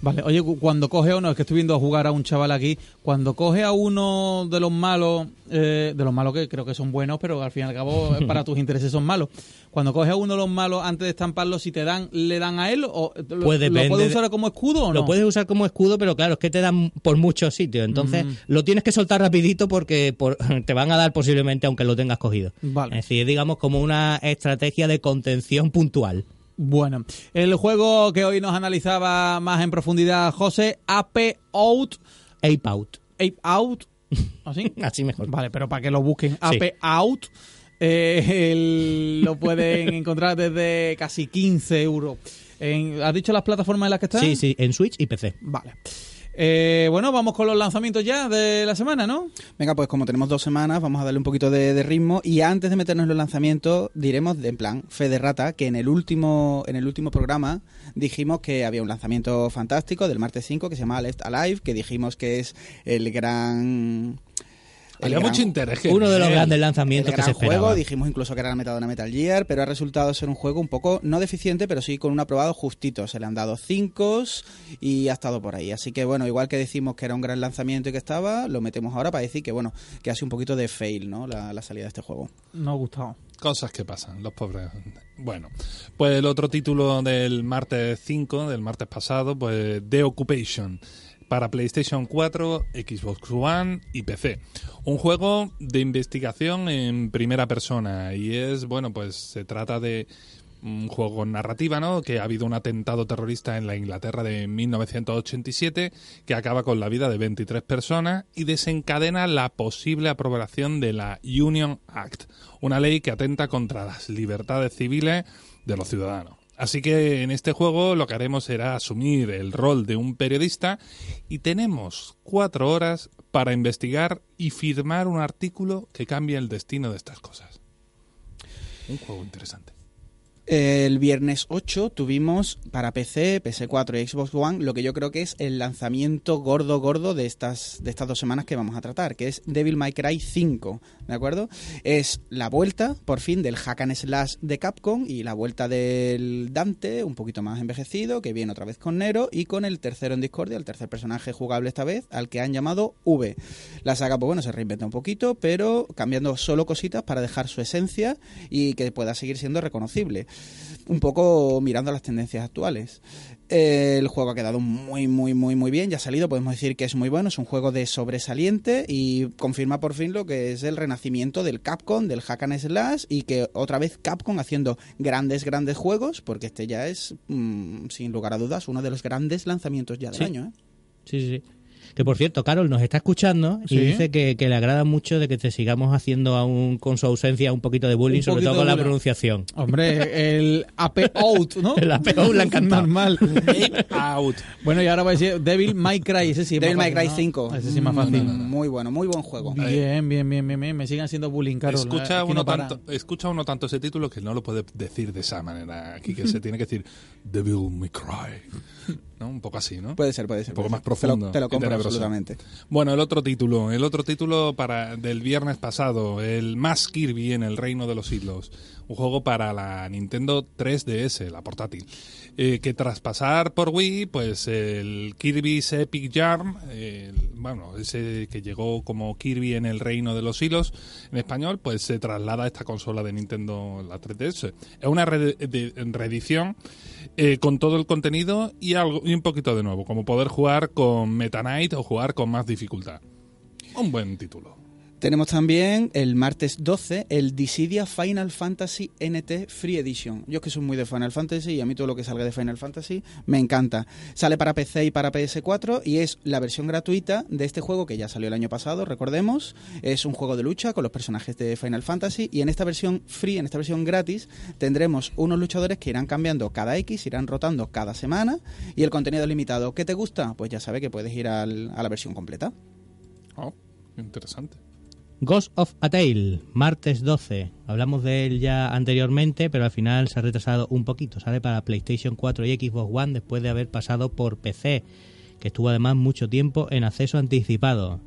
Vale, oye, cu- cuando coge a uno, es que estoy viendo a jugar a un chaval aquí, cuando coge a uno de los malos, eh, de los malos que creo que son buenos, pero al fin y al cabo para tus intereses son malos, cuando coge a uno de los malos antes de estamparlo, si te dan, ¿le dan a él o lo, Pues lo puedes de- usar como escudo o no? Lo puedes usar como escudo, pero claro, es que te dan por muchos sitios. Entonces, Mm. lo tienes que soltar rapidito porque por- te van a dar posiblemente aunque lo tengas cogido. Vale. Es decir, digamos como una estrategia de contención puntual. Bueno, el juego que hoy nos analizaba más en profundidad José, Ape Out, Ape Out. Ape Out, ¿así? Así mejor. Vale, pero para que lo busquen, Ape Out, eh, el- lo pueden encontrar desde casi 15 euros. En- ¿Has dicho las plataformas en las que está? Sí, sí, en Switch y PC. Vale. Eh, bueno, vamos con los lanzamientos ya de la semana, ¿no? Venga, pues como tenemos dos semanas, vamos a darle un poquito de, ritmo y antes de meternos en los lanzamientos, diremos de- en plan fe de rata que en el último en el último programa dijimos que había un lanzamiento fantástico del martes 5 que se llama Left Alive, que dijimos que es el gran el Había gran- mucho interés. Uno de los grandes el lanzamientos que gran se juego, esperaba. dijimos incluso que era la metadona Metal Gear, pero ha resultado ser un juego un poco, no deficiente, pero sí con un aprobado justito. Se le han dado cinco y ha estado por ahí. Así que bueno, igual que decimos que era un gran lanzamiento y que estaba, lo metemos ahora para decir que bueno, que hace un poquito de fail, ¿no? La, la salida de este juego. No ha gustado. Cosas que pasan, los pobres. Bueno, pues el otro título del martes 5, del martes pasado, pues The Occupation, para PlayStation 4, Xbox One y PC. Un juego de investigación en primera persona y es, bueno, pues se trata de un juego narrativa, ¿no? Que ha habido un atentado terrorista en la Inglaterra de 1987 que acaba con la vida de 23 personas y desencadena la posible aprobación de la Union Act, una ley que atenta contra las libertades civiles de los ciudadanos. Así que en este juego lo que haremos será asumir el rol de un periodista y tenemos cuatro horas para investigar y firmar un artículo que cambie el destino de estas cosas. Un juego interesante. El viernes 8 tuvimos para PC, PS4 y Xbox One lo que yo creo que es el lanzamiento gordo gordo de estas, de estas dos semanas que vamos a tratar, que es Devil May Cry 5, ¿de acuerdo? Es la vuelta, por fin, del hack and slash de Capcom y la vuelta del Dante, un poquito más envejecido, que viene otra vez con Nero y con el tercero en Discordia, el tercer personaje jugable esta vez, al que han llamado V. La saga, pues bueno, se reinventa un poquito, pero cambiando solo cositas para dejar su esencia y que pueda seguir siendo reconocible un poco mirando las tendencias actuales. El juego ha quedado muy, muy, muy, muy bien. Ya ha salido, podemos decir que es muy bueno. Es un juego de sobresaliente y confirma por fin lo que es el renacimiento del Capcom, del Hack and Slash y que otra vez Capcom haciendo grandes, grandes juegos, porque este ya es, mm, sin lugar a dudas, uno de los grandes lanzamientos ya del Sí. año. ¿eh? Sí, sí, sí. Que por cierto, Carol nos está escuchando y Sí. dice que, que le agrada mucho de que te sigamos haciendo aún con su ausencia un poquito de bullying, Un sobre todo con la pronunciación. Hombre, el AP Out, ¿no? El AP Out le ha encantado. Normal. Out. Bueno, y ahora voy a decir Devil May Cry, ese sí Devil May Cry ¿no? 5. Ese sí es más fácil. Mm, Muy bueno, muy buen juego. Bien, bien, bien, bien, bien. Me siguen haciendo bullying, Carol. escucha, Aquí uno no tanto, escucha uno tanto ese título que no lo puede decir de esa manera aquí, que se tiene que decir Devil May Cry. ¿No? Un poco así, ¿no? Puede ser, puede ser. Un poco más ser. Te lo- profundo Te lo, compro absolutamente. Bueno, el otro título, el otro título para del viernes pasado, el Más Kirby en el Reino de los Siglos, un juego para la Nintendo 3DS, la portátil, eh, que tras pasar por Wii, pues el Kirby's Epic Yarn, bueno, ese que llegó como Kirby en el Reino de los Siglos en español, pues se traslada a esta consola de Nintendo, la 3DS. Es una re- de- reedición eh, con todo el contenido y algo y un poquito de nuevo, como poder jugar con Meta Knight o jugar con más dificultad. Un buen título. Tenemos también el martes 12 el Dissidia Final Fantasy NT Free Edition. Yo es que soy muy de Final Fantasy y a mí todo lo que salga de Final Fantasy me encanta. Sale para PC y para PS4 y es la versión gratuita de este juego que ya salió el año pasado, recordemos. Es un juego de lucha con los personajes de Final Fantasy y en esta versión free, en esta versión gratis, tendremos unos luchadores que irán cambiando cada X, irán rotando cada semana y el contenido es limitado. ¿Qué te gusta? Pues ya sabes que puedes ir al- a la versión completa. Oh, interesante. Ghost of a Tale, martes 12. Hablamos de él ya anteriormente, pero al final se ha retrasado un poquito. Sale para PlayStation 4 y Xbox One después de haber pasado por PC, que estuvo además mucho tiempo en acceso anticipado.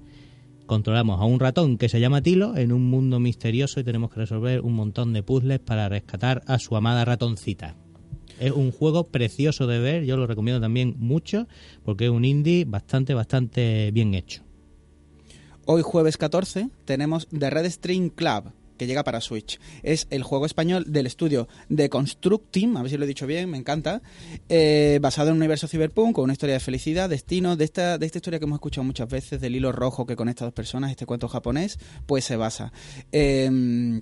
Controlamos a un ratón que se llama Tilo en un mundo misterioso y tenemos que resolver un montón de puzzles para rescatar a su amada ratoncita. Es un juego precioso de ver, yo lo recomiendo también mucho porque es un indie bastante, bastante bien hecho. Hoy jueves 14 tenemos The Red String Club que llega para Switch. Es el juego español del estudio de Construct Team, a ver si lo he dicho bien, me encanta, eh, basado en un universo cyberpunk con una historia de felicidad, destino, de esta, de esta historia que hemos escuchado muchas veces, del hilo rojo que conecta a dos personas, este cuento japonés, pues se basa. Eh,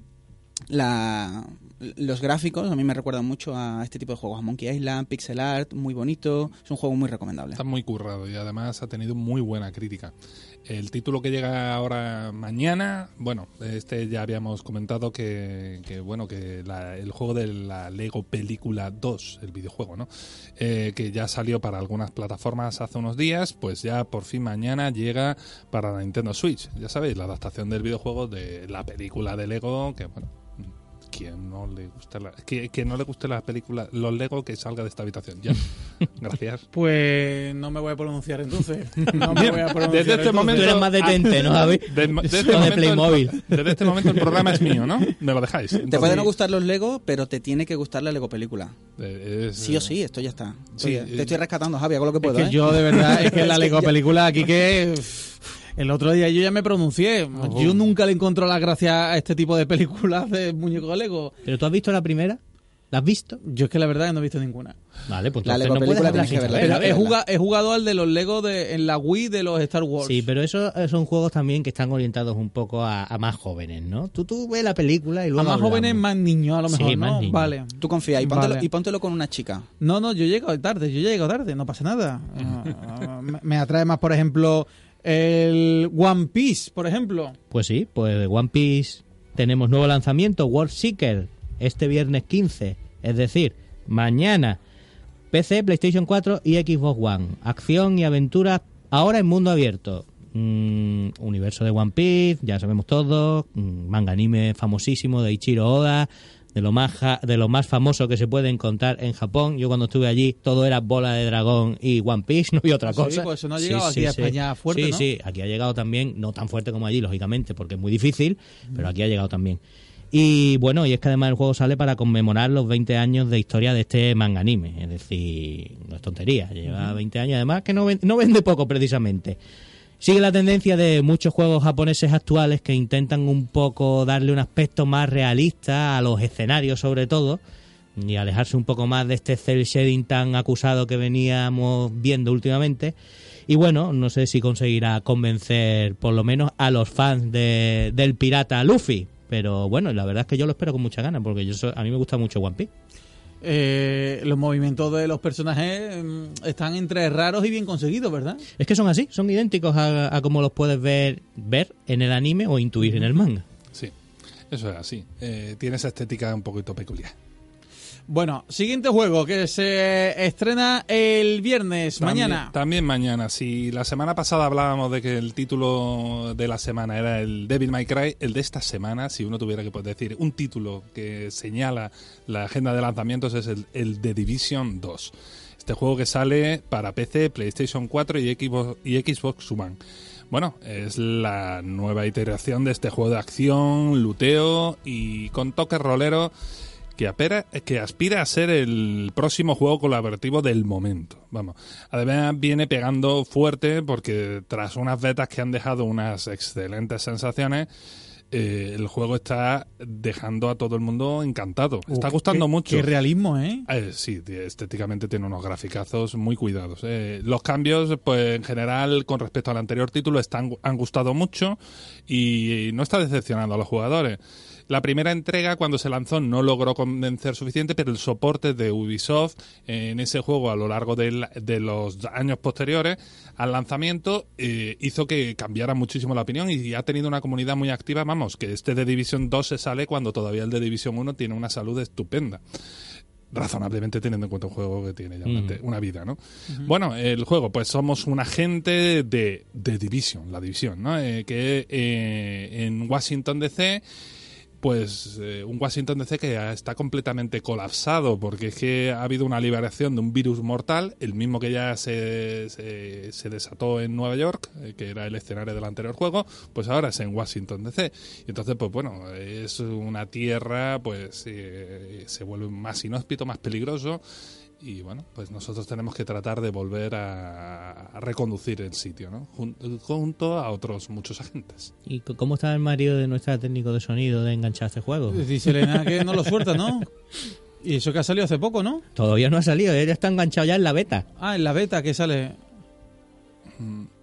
la, los gráficos a mí me recuerdan mucho a este tipo de juegos, a Monkey Island, pixel art, muy bonito, es un juego muy recomendable. Está muy currado y además ha tenido muy buena crítica. El título que llega ahora mañana, bueno, este ya habíamos comentado que, bueno, que la- el juego de la Lego Película 2, el videojuego, ¿no? Eh, que ya salió para algunas plataformas hace unos días, pues ya por fin mañana llega para la Nintendo Switch. Ya sabéis, la adaptación del videojuego de la película de Lego, que bueno, quien no le gusta la, que, que no le guste la película, los Lego que salga de esta habitación. Ya. Gracias. Pues no me voy a pronunciar entonces. No me voy a pronunciar. Desde este entonces. momento- Tú eres más detente, ¿no, Javi? De- desde, este momento Playmobil. El, desde este momento el programa es mío, ¿no? Me lo dejáis. Te pueden no gustar los Lego, pero te tiene que gustar la Lego película. eh, es, Sí o sí, esto ya está. Sí, Oye, eh, te estoy rescatando, Javi, hago lo que Es puedo. que ¿eh? yo de verdad, es que la Lego película aquí que... El otro día yo ya me pronuncié. Yo nunca le encontró la gracia a este tipo de películas de muñecos Lego. ¿Pero tú has visto la primera? ¿La has visto? Yo es que la verdad que no he visto ninguna. Vale, pues La Lego no película que verla. Pero he, verdad. jugado, he jugado al de los Lego de, en la Wii de los Star Wars. Sí, pero esos eh, son juegos también que están orientados un poco a, a más jóvenes, ¿no? Tú, tú ves la película y a luego más hablamos. jóvenes, más niños a lo Sí, mejor, más ¿no? niños. Vale. Tú confía y póntelo, Vale. y póntelo con una chica. No, no, yo llego tarde, yo llego tarde, no pasa nada. Me- me atrae más, por ejemplo, el One Piece, por ejemplo. Pues sí, pues One Piece tenemos nuevo lanzamiento, World Seeker, este viernes 15, es decir, mañana. PC, PlayStation 4 y Xbox One. Acción y aventura ahora en mundo abierto. Mm, universo de One Piece, ya sabemos todo. Mm, manga anime famosísimo de Ichiro Oda. De lo, más ja- de lo más famoso que se puede encontrar en Japón. Yo cuando estuve allí todo era bola de dragón y One Piece, no había otra Ah, sí, cosa. pues eso no ha llegado aquí a España fuerte, Sí, ¿no? sí, aquí ha llegado también, no tan fuerte como allí, lógicamente, porque es muy difícil, pero aquí ha llegado también. Y bueno, y es que además el juego sale para conmemorar los 20 años de historia de este manga anime. Es decir, no es tontería, lleva 20 años además que no, ven- no vende poco precisamente. Sigue la tendencia de muchos juegos japoneses actuales que intentan un poco darle un aspecto más realista a los escenarios sobre todo y alejarse un poco más de este cel shading tan acusado que veníamos viendo últimamente. Y bueno, no sé si conseguirá convencer por lo menos a los fans de- del pirata Luffy. Pero bueno, la verdad es que yo lo espero con mucha ganas porque yo a mí me gusta mucho One Piece. Eh, los movimientos de los personajes mm, están entre raros y bien conseguidos, ¿verdad? Es que son así, son idénticos a, a como los puedes ver, ver en el anime o intuir en el manga. Sí, eso es así. Eh, tiene esa estética un poquito peculiar. Bueno, siguiente juego que se estrena el viernes, También- mañana. También mañana. Si la semana pasada hablábamos de que el título de la semana era el Devil May Cry, el de esta semana, si uno tuviera que pues, decir un título que señala la agenda de lanzamientos, es el, el The Division 2. Este juego que sale para PC, PlayStation 4 y Xbox, y Xbox One. Bueno, es la nueva iteración de este juego de acción, luteo y con toques rolero que, apera- que aspira a ser el próximo juego colaborativo del momento. Vamos, además viene pegando fuerte porque tras unas betas que han dejado unas excelentes sensaciones, eh, el juego está dejando a todo el mundo encantado. Está gustando qué- mucho. Qué realismo, ¿eh? Eh, sí, estéticamente tiene unos graficazos muy cuidados. eh. Los cambios, pues en general, con respecto al anterior título, están, han gustado mucho y no está decepcionando a los jugadores. La primera entrega, cuando se lanzó, no logró convencer suficiente, pero el soporte de Ubisoft en ese juego a lo largo del- de los años posteriores al lanzamiento eh, hizo que cambiara muchísimo la opinión y ha tenido una comunidad muy activa. Vamos, que este de Division 2 se sale cuando todavía el de Division 1 tiene una salud estupenda razonablemente teniendo en cuenta un juego que tiene ya una, Mm. vida, ¿no? Bueno, el juego, pues somos un agente de, de Division, la división, ¿no? Eh, que eh, en Washington DC pues eh, un Washington DC que está completamente colapsado porque es que ha habido una liberación de un virus mortal, el mismo que ya se, se, se desató en Nueva York, eh, que era el escenario del anterior juego, pues ahora es en Washington DC. Y entonces, pues bueno, es una tierra, pues eh, se vuelve más inhóspito, más peligroso. Y bueno, pues nosotros tenemos que tratar de volver a, a reconducir el sitio, ¿no? Jun- junto a otros muchos agentes. ¿Y cómo está el marido de nuestra técnico de sonido de enganchar este juego? Dice Elena que no lo suelta, ¿no? Y eso que ha salido hace poco, ¿no? Todavía no ha salido, él está enganchado ya en la beta. Ah, en la beta que sale.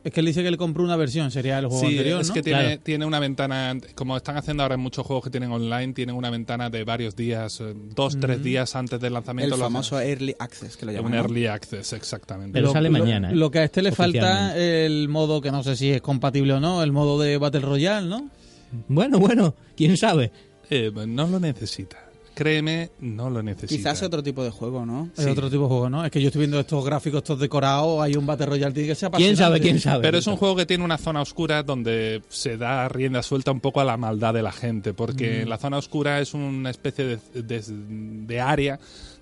Es que él dice que él compró una versión, sería el juego Sí, anterior, es ¿no? que tiene, Claro. tiene una ventana, como están haciendo ahora en muchos juegos que tienen online, tienen una ventana de varios días, eh, dos, tres días antes del lanzamiento. El famoso Early Access, que lo llaman. un ¿no? early access, exactamente. Pero sale mañana, ¿eh? Lo que a este le falta el modo, que no sé si es compatible o no, el modo de Battle Royale, ¿no? Bueno, bueno, quién sabe. Eh, no lo necesita. Créeme, no lo necesita. Quizás otro tipo de juego, ¿no? Es Sí. otro tipo de juego, ¿no? Es que yo estoy viendo estos gráficos, estos decorados, hay un Battle Royale, tiene que ser ¿Quién sabe, quién sabe? Pero es un juego que tiene una zona oscura donde se da rienda suelta un poco a la maldad de la gente, porque la zona oscura es una especie de, de- de área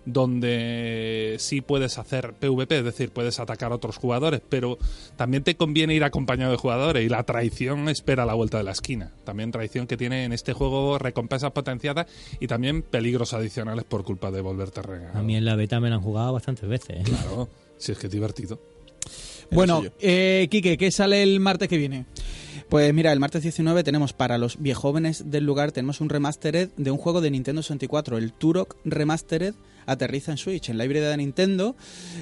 donde sí puedes hacer PvP, es decir, puedes atacar a otros jugadores, pero también te conviene ir acompañado de jugadores y la traición espera a la vuelta de la esquina. También traición que tiene en este juego recompensas potenciadas y también peligros adicionales por culpa de volverte regalo. A mí en la beta me la han jugado bastantes veces. ¿eh? Claro, si es que es divertido. Bueno, eh, Quique, ¿qué sale el martes que viene? Pues mira, el martes 19 tenemos para los viejóvenes del lugar, tenemos un remastered de un juego de Nintendo 64, el Turok Remastered aterriza en Switch, en la híbrida de Nintendo,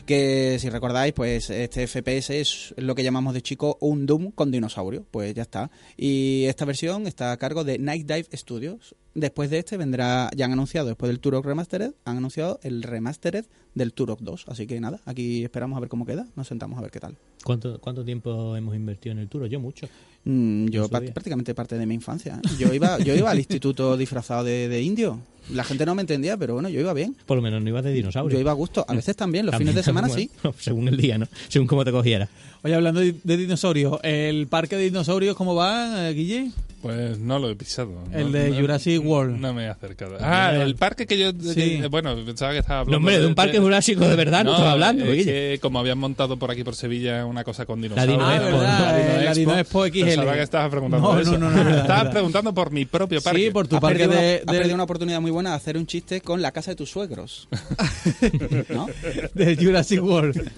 que si recordáis, pues este FPS es lo que llamamos de chico un Doom con dinosaurio, pues ya está. Y esta versión está a cargo de Night Dive Studios. Después de este vendrá, ya han anunciado, después del Turok Remastered, han anunciado el Remastered del Turok 2. Así que nada, aquí esperamos a ver cómo queda, nos sentamos a ver qué tal. ¿Cuánto, ¿Cuánto tiempo hemos invertido en el Turo? Yo mucho. Mm, yo prácticamente parte de mi infancia. Yo iba, yo iba al instituto disfrazado de, de indio. La gente no me entendía, pero bueno, yo iba bien. Por lo menos no ibas de dinosaurio. Yo iba a gusto. A veces también, los También, fines de semana bueno, sí. Según el día, ¿no? Según cómo te cogieras. Oye, hablando de, de dinosaurios, ¿el parque de dinosaurios cómo va, eh, Guille? Pues no lo he pisado. El No- de no- Jurassic World. No me he acercado. Ah, el parque que yo... Sí. que- bueno, pensaba que estaba hablando... No, hombre, de un parque jurásico de verdad no, estaba hablando, es que como habían montado por aquí por Sevilla una cosa con Dino dinosaurios... Ah, Expo, verdad, eh, la Dino Expo XL. Pensaba que estabas preguntando No, eso. no, no, no, Estabas preguntando por mi propio parque. Sí, por tu Has parque perdido, de, una, has de- perdido una oportunidad muy buena de hacer un chiste con la casa de tus suegros. ¿No? de Jurassic World.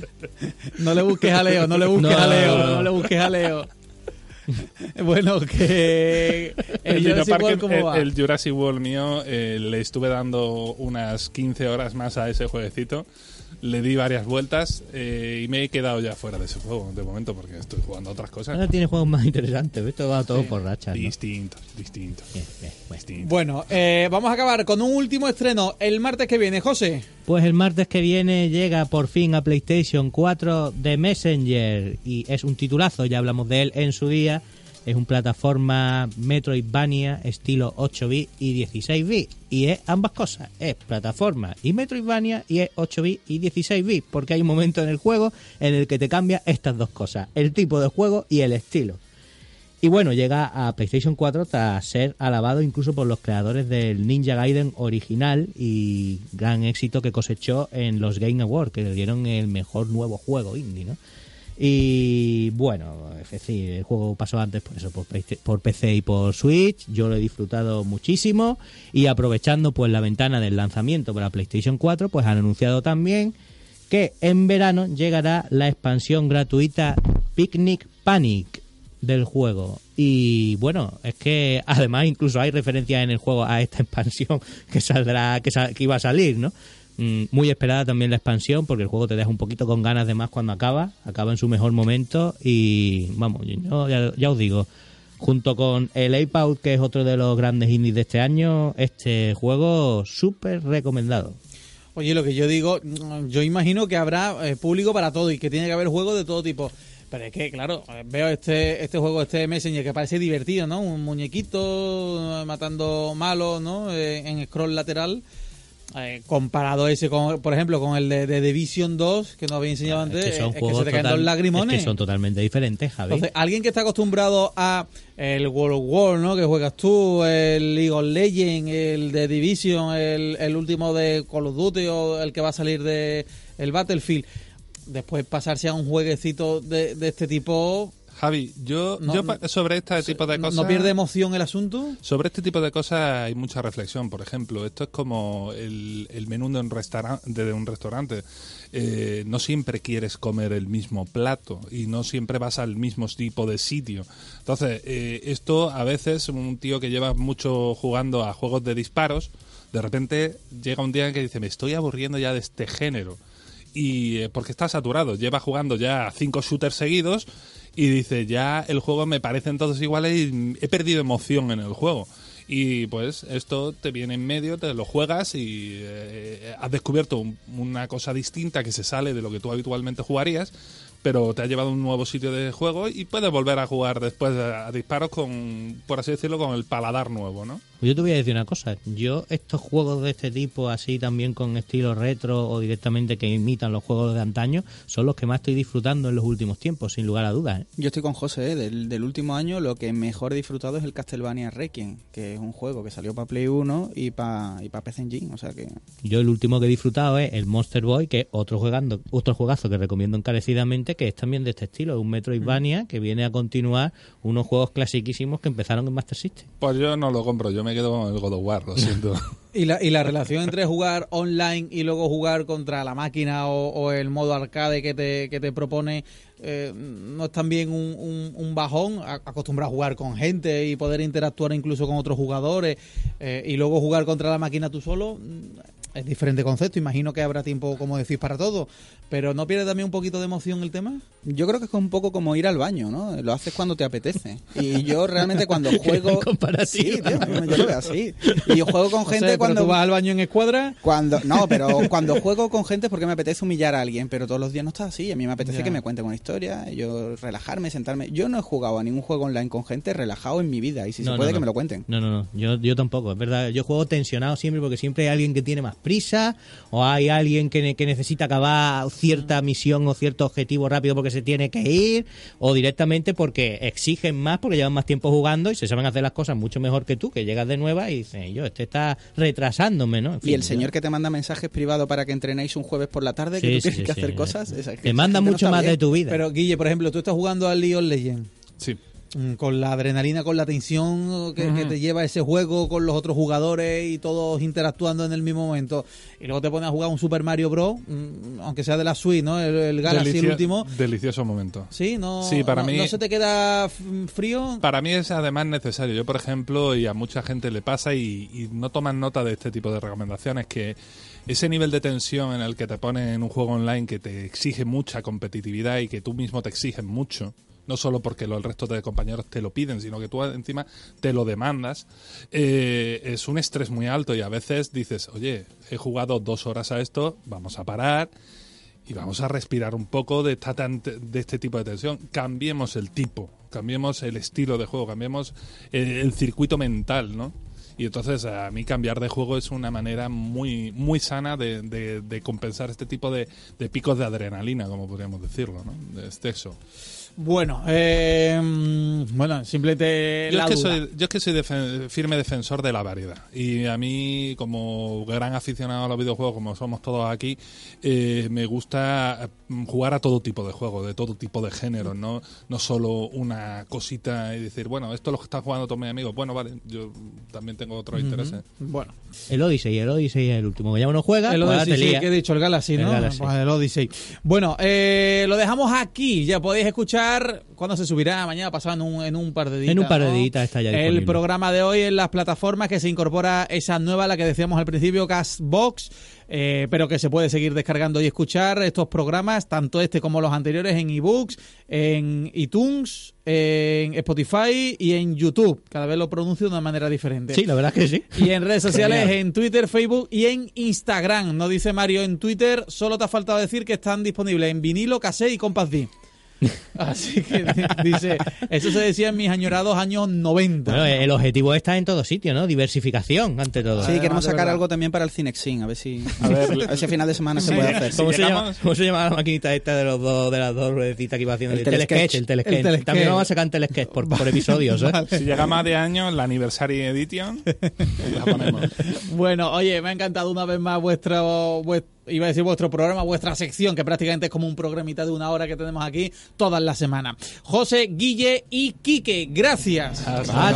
No le busques a Leo, no le busques No, a Leo, no, no, no. le busques a Leo. bueno, que el, El, Jurassic Dinoparque, World, ¿cómo el- va? el Jurassic World mío, eh, le estuve dando unas 15 horas más a ese jueguecito. Le di varias vueltas eh, y me he quedado ya fuera de ese juego de momento porque estoy jugando a otras cosas. Ahora tiene juegos más interesantes. Esto va todo por rachas. ¿no? Distintos, distintos. Bien, bien, bueno. distintos. Bueno, eh, vamos a acabar con un último estreno el martes que viene, José. Pues el martes que viene llega por fin a PlayStation 4 The Messenger y es un titulazo, ya hablamos de él en su día. Es un plataforma Metroidvania estilo 8 bits y 16 bits y es ambas cosas, es plataforma y Metroidvania y es 8 bits y 16 bits, porque hay un momento en el juego en el que te cambia estas dos cosas, el tipo de juego y el estilo. Y bueno, llega a PlayStation 4 tras ser alabado incluso por los creadores del Ninja Gaiden original y gran éxito que cosechó en los Game Awards, que le dieron el mejor nuevo juego indie, ¿no? Y bueno, es decir, el juego pasó antes por eso, por, PC y por Switch. Yo lo he disfrutado muchísimo y aprovechando pues la ventana del lanzamiento para PlayStation 4, pues han anunciado también que en verano llegará la expansión gratuita Picnic Panic del juego. Y bueno, es que además incluso hay referencias en el juego a esta expansión que saldrá, que, sa- que iba a salir, ¿no? Mm, Muy esperada también la expansión porque el juego te deja un poquito con ganas de más cuando acaba, acaba en su mejor momento y vamos, ya, os digo, junto con el Ape Out, que es otro de los grandes indies de este año, este juego súper recomendado. Oye, lo que yo digo, yo imagino que habrá eh, público para todo y que tiene que haber juegos de todo tipo. Pero es que, claro, eh, veo este este juego, este Messenger, que parece divertido, ¿no? Un muñequito eh, matando malos, ¿no? En scroll lateral. Eh, comparado ese, con, por ejemplo, con el de, de Division 2, que nos había enseñado antes, Es que son es que juegos se te caen los lagrimones. es que son totalmente diferentes, Javi. Entonces, alguien que está acostumbrado a el World of War, ¿no? Que juegas tú, el League of Legends, el de Division, el, el último de Call of Duty o el que va a salir de el Battlefield. Después pasarse a un jueguecito de, de este tipo, Javi, yo, No, yo sobre este tipo de ¿no- cosas... ¿no pierde emoción el asunto? Sobre este tipo de cosas hay mucha reflexión. Por ejemplo, esto es como el, el menú de un, de un restaurante. Eh, no siempre quieres comer el mismo plato y no siempre vas al mismo tipo de sitio. Entonces, eh, esto a veces un tío que lleva mucho jugando a juegos de disparos, de repente llega un día en que dice, me estoy aburriendo ya de este género. Y eh, porque está saturado, lleva jugando ya cinco shooters seguidos y dice, ya el juego me parecen todos iguales y he perdido emoción en el juego. Y pues esto te viene en medio, te lo juegas y eh, has descubierto un- una cosa distinta que se sale de lo que tú habitualmente jugarías, pero te ha llevado a un nuevo sitio de juego y puedes volver a jugar después a disparos con, por así decirlo, con el paladar nuevo, ¿no? Pues Yo te voy a decir una cosa. Yo estos juegos de este tipo, así también con estilo retro o directamente que imitan los juegos de antaño, son los que más estoy disfrutando en los últimos tiempos, sin lugar a dudas. ¿eh? Yo estoy con José, ¿eh? del, del último año lo que mejor he disfrutado es el Castlevania Requiem, que es un juego que salió para Play 1 y para y pa PC Engine, o sea que Yo el último que he disfrutado es el Monster Boy, que es otro jugando, otro juegazo que recomiendo encarecidamente, que es también de este estilo, un Metroidvania que viene a continuar unos juegos clasiquísimos que empezaron en Master System. Pues yo no lo compro, yo me quedo el God of War, lo siento. ¿Y la, y la relación entre jugar online y luego jugar contra la máquina o, o el modo arcade que te, que te propone eh, no es también un, un, bajón acostumbrar a jugar con gente y poder interactuar incluso con otros jugadores eh, y luego jugar contra la máquina tú solo es diferente concepto imagino que habrá tiempo como decís para todo pero no pierde también un poquito de emoción el tema Yo creo que es un poco como ir al baño, ¿no? Lo haces cuando te apetece. Y yo realmente cuando juego... Sí, tío, yo lo veo así. Y yo juego con gente cuando... tú vas al baño en escuadra Cuando, no, pero cuando juego con gente es porque me apetece humillar a alguien, pero todos los días no está así. A mí me apetece Ya. que me cuenten una historia, yo relajarme, sentarme. Yo no he jugado a ningún juego online con gente relajado en mi vida y si No, se no, puede no. que me lo cuenten. No, no, no. Yo, yo tampoco, es verdad. Yo juego tensionado siempre porque siempre hay alguien que tiene más prisa o hay alguien que, ne- que necesita acabar cierta misión o cierto objetivo rápido porque se tiene que ir o directamente porque exigen más porque llevan más tiempo jugando y se saben hacer las cosas mucho mejor que tú, que llegas de nueva y dices, yo, este está retrasándome, ¿no? En Y el yo- señor que te manda mensajes privados para que entrenéis un jueves por la tarde, que tú tienes sí, que sí. hacer cosas. esa- que Te esa manda no mucho más bien. de tu vida. pero Guille por ejemplo tú estás jugando al League of Legends Sí. Mm, con la adrenalina, con la tensión que, que te lleva ese juego, con los otros jugadores y todos interactuando en el mismo momento. Y luego te pones a jugar un Super Mario Bros., mm, aunque sea de la Switch, ¿no? El, el Galaxy, el último. Delicioso momento. Sí, no, Sí, para no, mí- no se te queda frío. Para mí es además necesario. Yo, por ejemplo, y a mucha gente le pasa y, y no toman nota de este tipo de recomendaciones, que ese nivel de tensión en el que te ponen en un juego online que te exige mucha competitividad y que tú mismo te exiges mucho, no solo porque lo- el resto de compañeros te lo piden, sino que tú encima te lo demandas, eh, es un estrés muy alto y a veces dices, oye, he jugado dos horas a esto, vamos a parar y vamos a respirar un poco de, esta de este tipo de tensión. Cambiemos el tipo, cambiemos el estilo de juego, cambiemos el, el circuito mental, ¿no? Y entonces a mí cambiar de juego es una manera muy muy sana de, de- de compensar este tipo de, de picos de adrenalina, como podríamos decirlo, ¿no? De exceso. Bueno, eh, bueno, simplemente Yo la es, que duda. soy, yo es que soy defen- firme defensor de la variedad. Y a mí, como gran aficionado a los videojuegos, como somos todos aquí, eh, me gusta mm, jugar a todo tipo de juegos, de todo tipo de géneros, ¿no? No solo una cosita y decir, bueno, esto es lo que están jugando todos mis amigos. Bueno, vale, yo también tengo otros intereses. Bueno, El Odyssey, el Odyssey es el último. Que ya uno juega, el Odyssey, sí, que he dicho, el Galaxy, El ¿no? Galaxy. Pues el Odyssey. Bueno, eh, lo dejamos aquí. Ya podéis escuchar cuando se subirá mañana pasado en un, en un par de días. En un par de ¿no? días está ya El programa de hoy en las plataformas que se incorpora esa nueva, la que decíamos al principio, Castbox. eh, pero que se puede seguir descargando y escuchar estos programas, tanto este como los anteriores, en ebooks, en iTunes, en Spotify y en YouTube. Cada vez lo pronuncio de una manera diferente. Sí, la verdad es que sí. Y en redes sociales, en Twitter, Facebook y en Instagram. No dice Mario en Twitter, solo te ha faltado decir que están disponibles en vinilo, cassette y Compass D. Así que dice, eso se decía en mis añorados años 90. Bueno, el objetivo está en todo sitio, ¿no? Diversificación, ante todo. Sí, queremos de sacar verdad. algo también para el Cinexin, a ver si A ver, a ver si a final de semana se puede hacer. Si ¿Cómo, se llama, ¿Cómo se llama la maquinita esta de los dos, de las dos ruedecitas que iba haciendo? El El, telesketch, telesketch. el telesketch. El telesketch. También vamos a sacar un telesketch por, por episodios, ¿eh? Si llega más de años, la Anniversary Edition, la ponemos. Bueno, oye, me ha encantado una vez más vuestro, vues- iba a decir vuestro programa, vuestra sección, que prácticamente es como un programita de una hora que tenemos aquí todas las semanas. José, Guille y Quique, gracias. Hasta.